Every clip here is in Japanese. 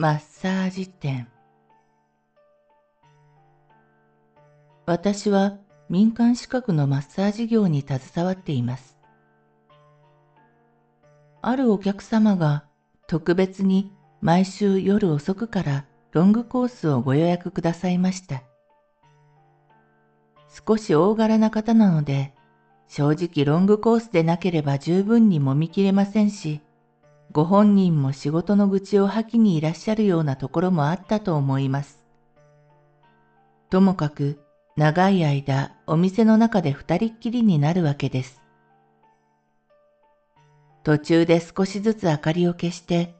マッサージ店私は民間資格のマッサージ業に携わっています。あるお客様が特別に毎週夜遅くからロングコースをご予約くださいました。少し大柄な方なので、正直ロングコースでなければ十分に揉み切れませんし、ご本人も仕事の愚痴を吐きにいらっしゃるようなところもあったと思います。ともかく長い間お店の中で二人っきりになるわけです。途中で少しずつ明かりを消して、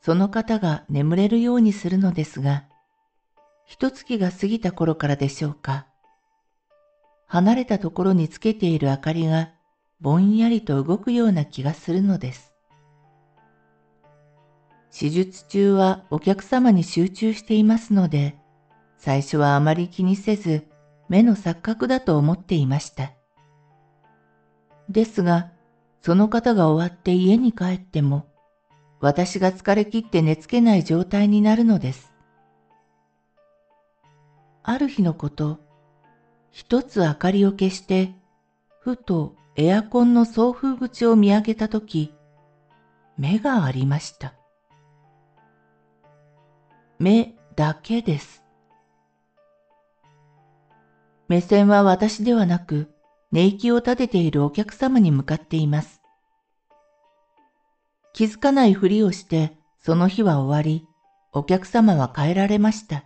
その方が眠れるようにするのですが、一月が過ぎた頃からでしょうか。離れたところにつけている明かりがぼんやりと動くような気がするのです。手術中はお客様に集中していますので、最初はあまり気にせず、目の錯覚だと思っていました。ですが、その方が終わって家に帰っても、私が疲れ切って寝つけない状態になるのです。ある日のこと、一つ明かりを消して、ふとエアコンの送風口を見上げたとき、目がありました。目だけです。目線は私ではなく、寝息を立てているお客様に向かっています。気づかないふりをして、その日は終わり、お客様は帰られました。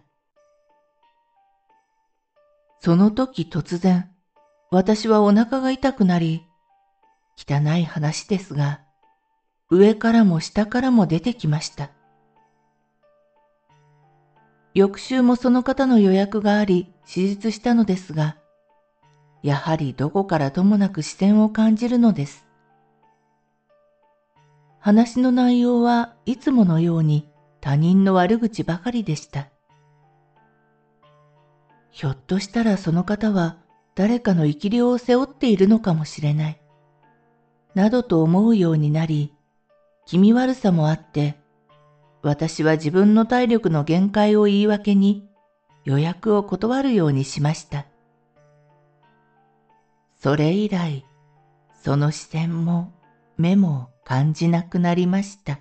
その時突然、私はお腹が痛くなり、汚い話ですが、上からも下からも出てきました。翌週もその方の予約があり、手術したのですが、やはりどこからともなく視線を感じるのです。話の内容はいつものように他人の悪口ばかりでした。ひょっとしたらその方は誰かの生き量を背負っているのかもしれない。などと思うようになり、気味悪さもあって私は自分の体力の限界を言い訳に予約を断るようにしました。それ以来、その視線も目も感じなくなりました。